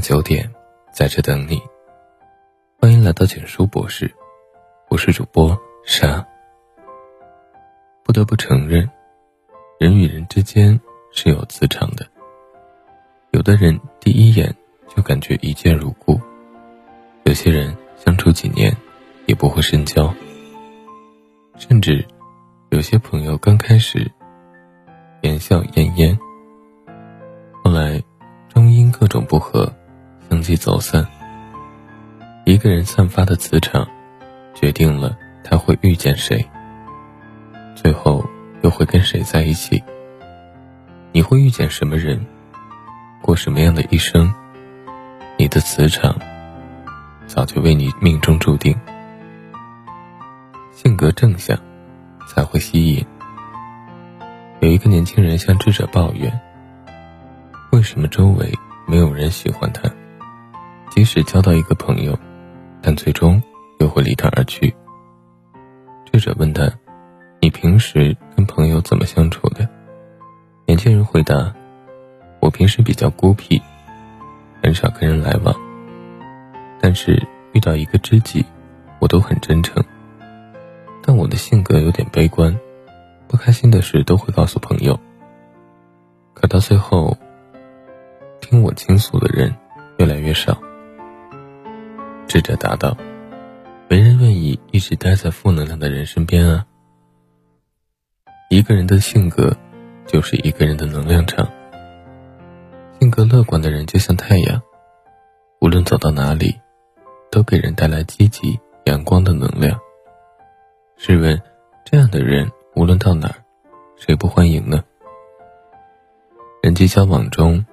九点，在这等你。欢迎来到简书博士，我是主播沙。不得不承认，人与人之间是有磁场的。有的人第一眼就感觉一见如故，有些人相处几年也不会深交，甚至有些朋友刚开始言笑晏晏，后来。终因各种不和，相继走散。一个人散发的磁场，决定了他会遇见谁，最后又会跟谁在一起。你会遇见什么人，过什么样的一生，你的磁场早就为你命中注定。性格正向，才会吸引。有一个年轻人向智者抱怨。为什么周围没有人喜欢他？即使交到一个朋友，但最终又会离他而去。智者问他：“你平时跟朋友怎么相处的？”年轻人回答：“我平时比较孤僻，很少跟人来往。但是遇到一个知己，我都很真诚。但我的性格有点悲观，不开心的事都会告诉朋友。可到最后。”听我倾诉的人越来越少。智者答道：“没人愿意一直待在负能量的人身边啊。一个人的性格，就是一个人的能量场。性格乐观的人就像太阳，无论走到哪里，都给人带来积极阳光的能量。试问，这样的人无论到哪儿，谁不欢迎呢？人际交往中。”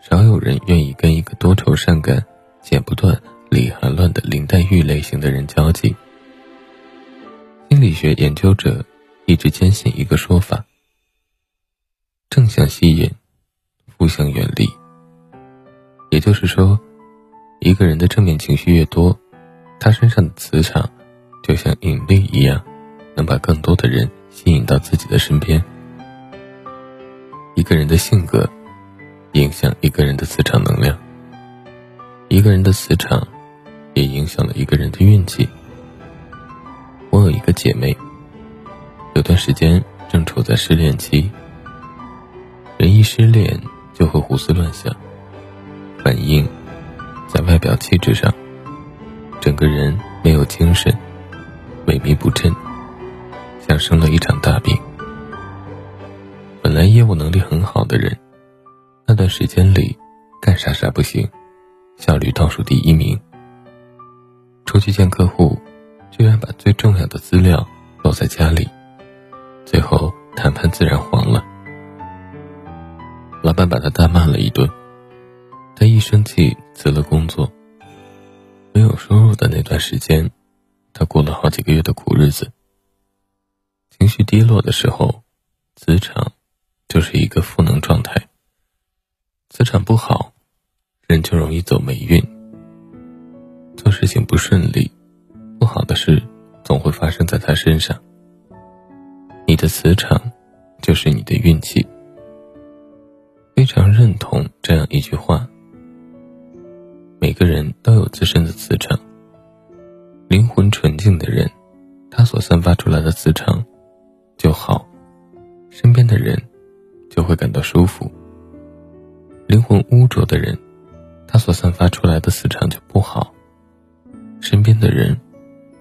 少有人愿意跟一个多愁善感、剪不断、理还乱的林黛玉类型的人交际。心理学研究者一直坚信一个说法：正向吸引，负向远离。也就是说，一个人的正面情绪越多，他身上的磁场就像引力一样，能把更多的人吸引到自己的身边。一个人的性格。影响一个人的磁场能量，一个人的磁场，也影响了一个人的运气。我有一个姐妹，有段时间正处在失恋期。人一失恋就会胡思乱想，反应在外表气质上，整个人没有精神，萎靡不振，像生了一场大病。本来业务能力很好的人。那段时间里，干啥啥不行，效率倒数第一名。出去见客户，居然把最重要的资料落在家里，最后谈判自然黄了。老板把他大骂了一顿，他一生气辞了工作。没有收入的那段时间，他过了好几个月的苦日子。情绪低落的时候，磁场就是一个负能状态。磁场不好，人就容易走霉运，事情不顺利，不好的事总会发生在他身上。你的磁场就是你的运气。非常认同这样一句话：每个人都有自身的磁场。灵魂纯净的人，他所散发出来的磁场就好，身边的人就会感到舒服。灵魂污浊的人，他所散发出来的磁场就不好，身边的人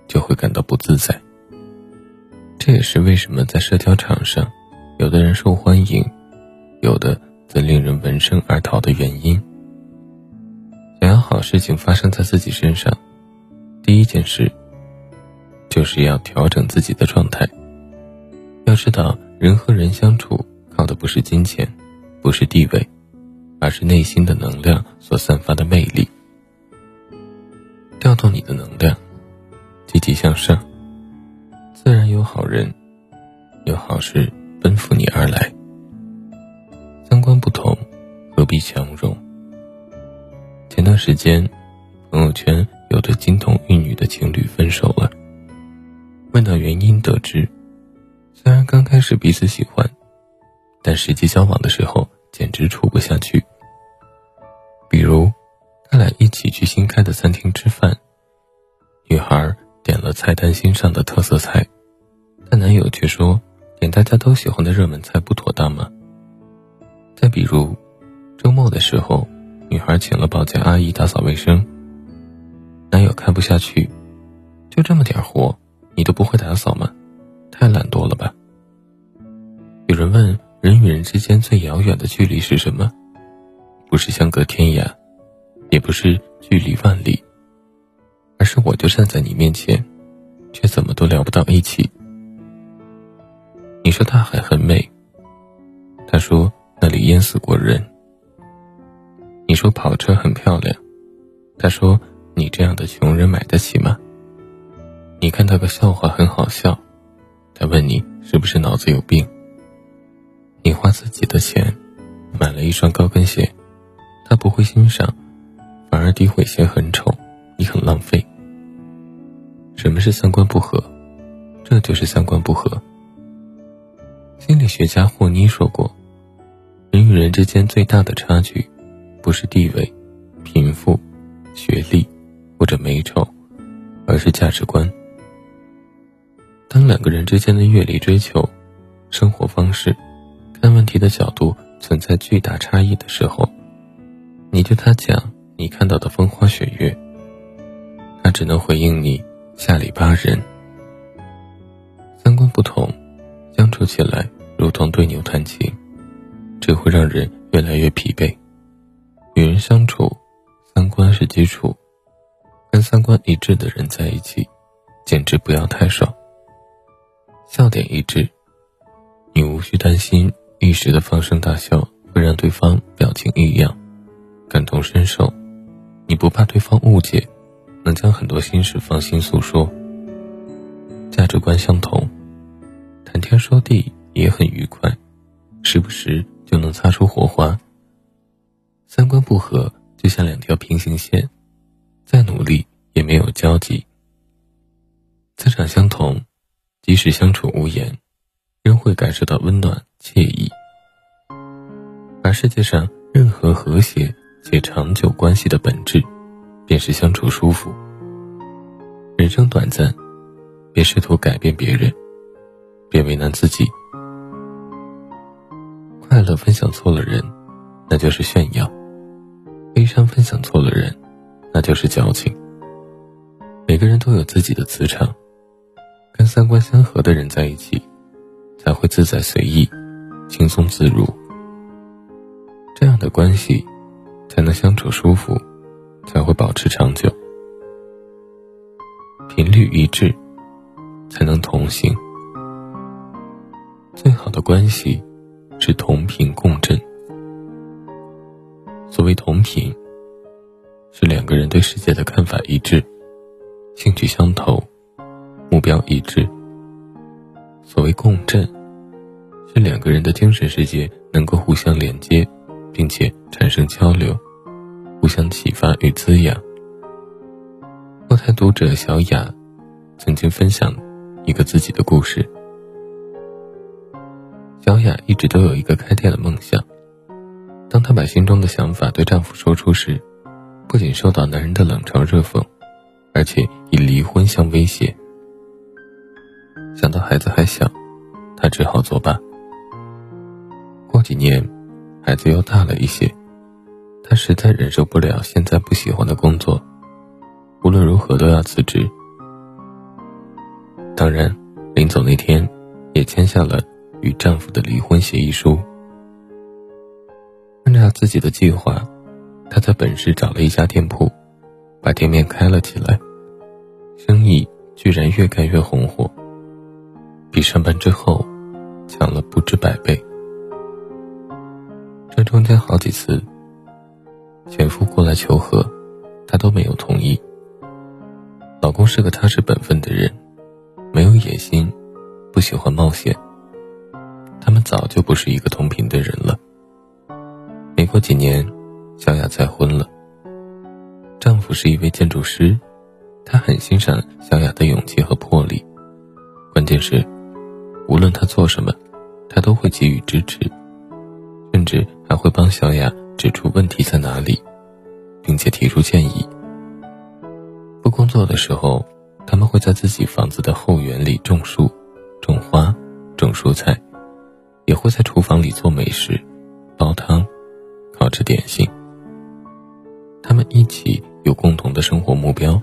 就会感到不自在。这也是为什么在社交场上，有的人受欢迎，有的则令人闻声而逃的原因。想要好事情发生在自己身上，第一件事就是要调整自己的状态。要知道，人和人相处靠的不是金钱，不是地位。而是内心的能量所散发的魅力，调动你的能量，积极向上，自然有好人，有好事奔赴你而来。三观不同，何必强融？前段时间，朋友圈有对金童玉女的情侣分手了。问到原因，得知，虽然刚开始彼此喜欢，但实际交往的时候。简直处不下去。比如，他俩一起去新开的餐厅吃饭，女孩点了菜单新上的特色菜，但男友却说点大家都喜欢的热门菜不妥当吗？再比如，周末的时候，女孩请了保洁阿姨打扫卫生，男友看不下去，就这么点活，你都不会打扫吗？太懒惰了吧？有人问，人与人之间最遥远的距离是什么？不是相隔天涯，也不是距离万里，而是我就站在你面前，却怎么都聊不到一起。你说大海很美，他说那里淹死过人。你说跑车很漂亮，他说你这样的穷人买得起吗？你看到个笑话很好笑，他问你是不是脑子有病？你花自己的钱买了一双高跟鞋。他不会欣赏，反而诋毁鞋很丑，你很浪费。什么是三观不合？这就是三观不合。心理学家霍妮说过，人与人之间最大的差距，不是地位、贫富、学历或者美丑，而是价值观。当两个人之间的阅历追求、生活方式、看问题的角度存在巨大差异的时候，你对他讲你看到的风花雪月，他只能回应你下里巴人。三观不同，相处起来如同对牛弹琴，只会让人越来越疲惫。与人相处，三观是基础，跟三观一致的人在一起，简直不要太爽。笑点一致，你无需担心一时的放声大笑会让对方表情异样。感同身受，你不怕对方误解，能将很多心事放心诉说。价值观相同，谈天说地也很愉快，时不时就能擦出火花。三观不合，就像两条平行线，再努力也没有交集。磁场相同，即使相处无言，仍会感受到温暖惬意。而世界上任何和谐。且长久关系的本质，便是相处舒服。人生短暂，别试图改变别人，别为难自己。快乐分享错了人，那就是炫耀；悲伤分享错了人，那就是矫情。每个人都有自己的磁场，跟三观相合的人在一起，才会自在随意、轻松自如。这样的关系。才能相处舒服，才会保持长久。频率一致，才能同行。最好的关系是同频共振。所谓同频，是两个人对世界的看法一致，兴趣相投，目标一致。所谓共振，是两个人的精神世界能够互相连接。并且产生交流，相启发与滋养。后台读者小雅曾经分享一个自己的故事。小雅一直都有一个开店的梦想，当她把心中的想法对丈夫说出时，不仅受到男人的冷嘲热讽，而且以离婚相威胁。想到孩子还小，她只好作罢。过几年。孩子又大了一些，他实在忍受不了现在不喜欢的工作，无论如何都要辞职。当然，临走那天，也签下了与丈夫的离婚协议书。按照自己的计划，她在本市找了一家店铺，把店面开了起来，生意居然越干越红火，比上班之后强了不止百倍。这中间好几次，前夫过来求和，她都没有同意。老公是个踏实本分的人，没有野心，不喜欢冒险。他们早就不是一个同频的人了。没过几年，小雅再婚了。丈夫是一位建筑师，他很欣赏小雅的勇气和魄力。关键是，无论她做什么，他都会给予支持。甚至还会帮小雅指出问题在哪里，并且提出建议。不工作的时候，他们会在自己房子的后园里种树、种花、种蔬菜，也会在厨房里做美食、煲汤、烤制点心。他们一起有共同的生活目标，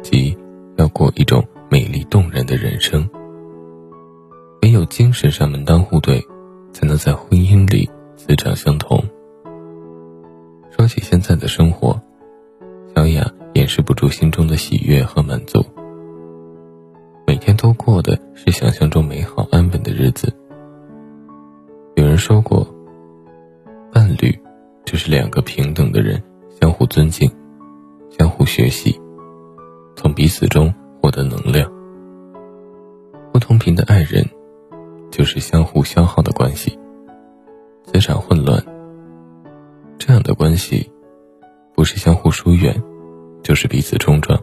即要过一种美丽动人的人生。唯有精神上门当户对，才能在婚姻里磁场相同。说起现在的生活，小雅掩饰不住心中的喜悦和满足。每天都过的是想象中美好安稳的日子。有人说过，伴侣就是两个平等的人相互尊敬、相互学习，从彼此中获得能量。不同频的爱人，就是相互消耗的关系，磁场混乱。这样的关系，不是相互疏远，就是彼此冲撞。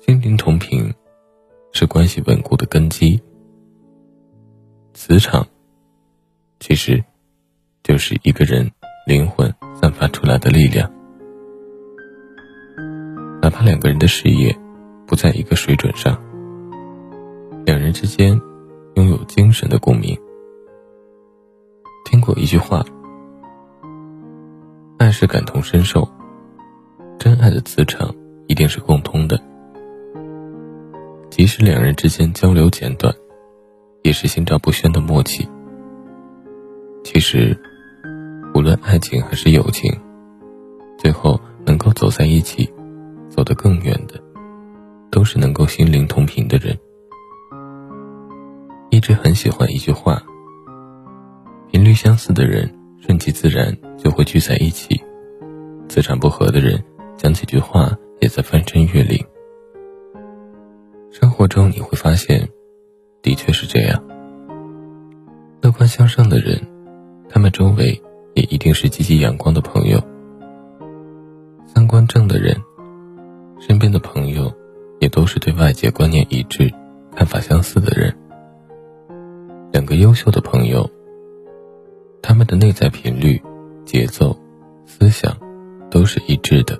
心灵同频，是关系稳固的根基。磁场，其实，就是一个人灵魂散发出来的力量。哪怕两个人的事业不在一个水准上，两人之间拥有精神的共鸣。听过一句话。爱是感同身受，真爱的磁场一定是共通的。即使两人之间交流简短，也是心照不宣的默契。其实，无论爱情还是友情，最后能够走在一起，走得更远的，都是能够心灵同频的人。一直很喜欢一句话：频率相似的人。顺其自然就会聚在一起，磁场不合的人讲几句话也在翻山越岭。生活中你会发现，的确是这样。乐观向上的人，他们周围也一定是积极阳光的朋友。三观正的人，身边的朋友也都是对外界观念一致、看法相似的人。两个优秀的朋友。他们的内在频率、节奏、思想都是一致的。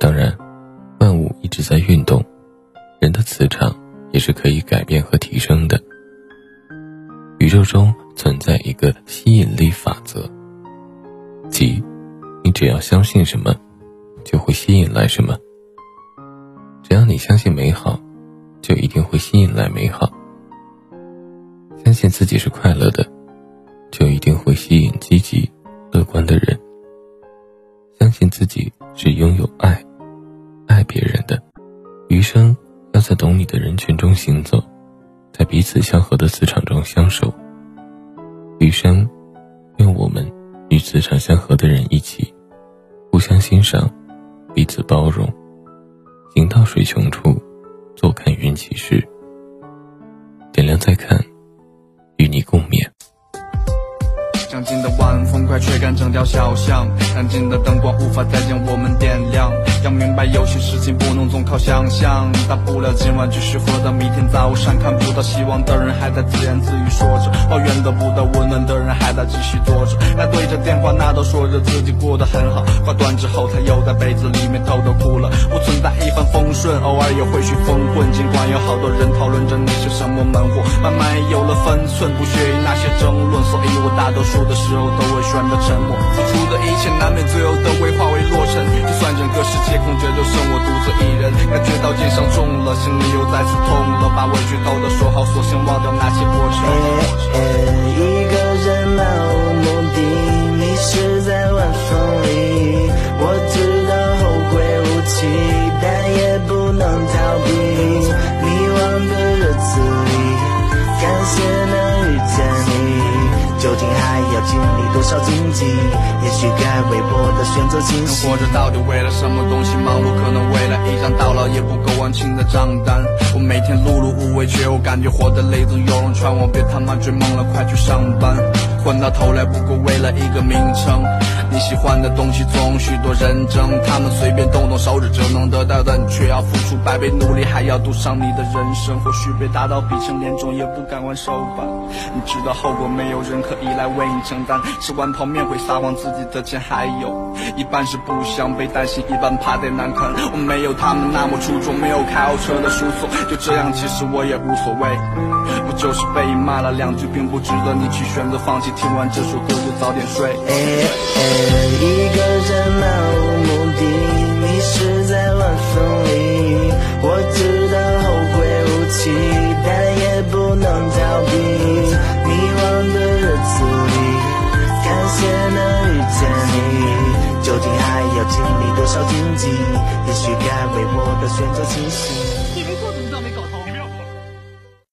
当然，万物一直在运动，人的磁场也是可以改变和提升的。宇宙中存在一个吸引力法则，即你只要相信什么，就会吸引来什么。只要你相信美好，就一定会吸引来美好。相信自己是快乐的。就一定会吸引积极、乐观的人。相信自己是拥有爱、爱别人的，余生要在懂你的人群中行走，在彼此相合的磁场中相守。余生，愿我们与磁场相合的人一起，互相欣赏，彼此包容，行到水穷处，坐看云起时。点亮再看，与你共勉。的晚风快吹干整条小巷，安静的灯光无法再将我们点亮。要明白有些事情不能总靠想象，大不了今晚继续喝到明天早上。看不到希望的人还在自言自语说着，抱怨得不到温暖的人还在继续坐着。他对着电话那头说着自己过得很好，挂断之后他又在被子里面偷偷哭了。不存在一帆风顺，偶尔也会去疯混。尽管有好多人讨论着你是什么门户，慢慢也有了分寸，不屑于那些争论，所以我大多数。的时候都会选择沉默，付出的一切难免最后都会化为落尘。就算整个世界空着，就剩我独自一人，感觉到肩上重了，心里又再次痛了。把委屈偷偷说好，索性忘掉那些过程。多少荆棘？也许该为我的选择清晰。活着到底为了什么东西？忙碌可能为了一张到老也不够完清的账单。我每天碌碌无为，却又感觉活得累，总有人劝我别他妈追梦了，快去上班。混到头来不过为了一个名称。你喜欢的东西总有许多人争，他们随便动动手指就能得到的，你却要付出百倍努力，还要赌上你的人生。或许被打到鼻青脸肿，也不敢还手吧。你知道后果，没有人可以来为你承担。吃完泡面会撒谎，自己的钱还有一半是不想被担心，一半怕得难堪。我没有他们那么出众，没有开豪车的叔送，就这样，其实我也无所谓。不就是被骂了两句，并不值得你去选择放弃。听完这首歌就早点睡。一个人漫无目的，迷失在晚风里。我知道后会无期，但也不能逃避。迷惘的日子里，感谢能遇见你。究竟还要经历多少荆棘？也许该为我的选择庆幸。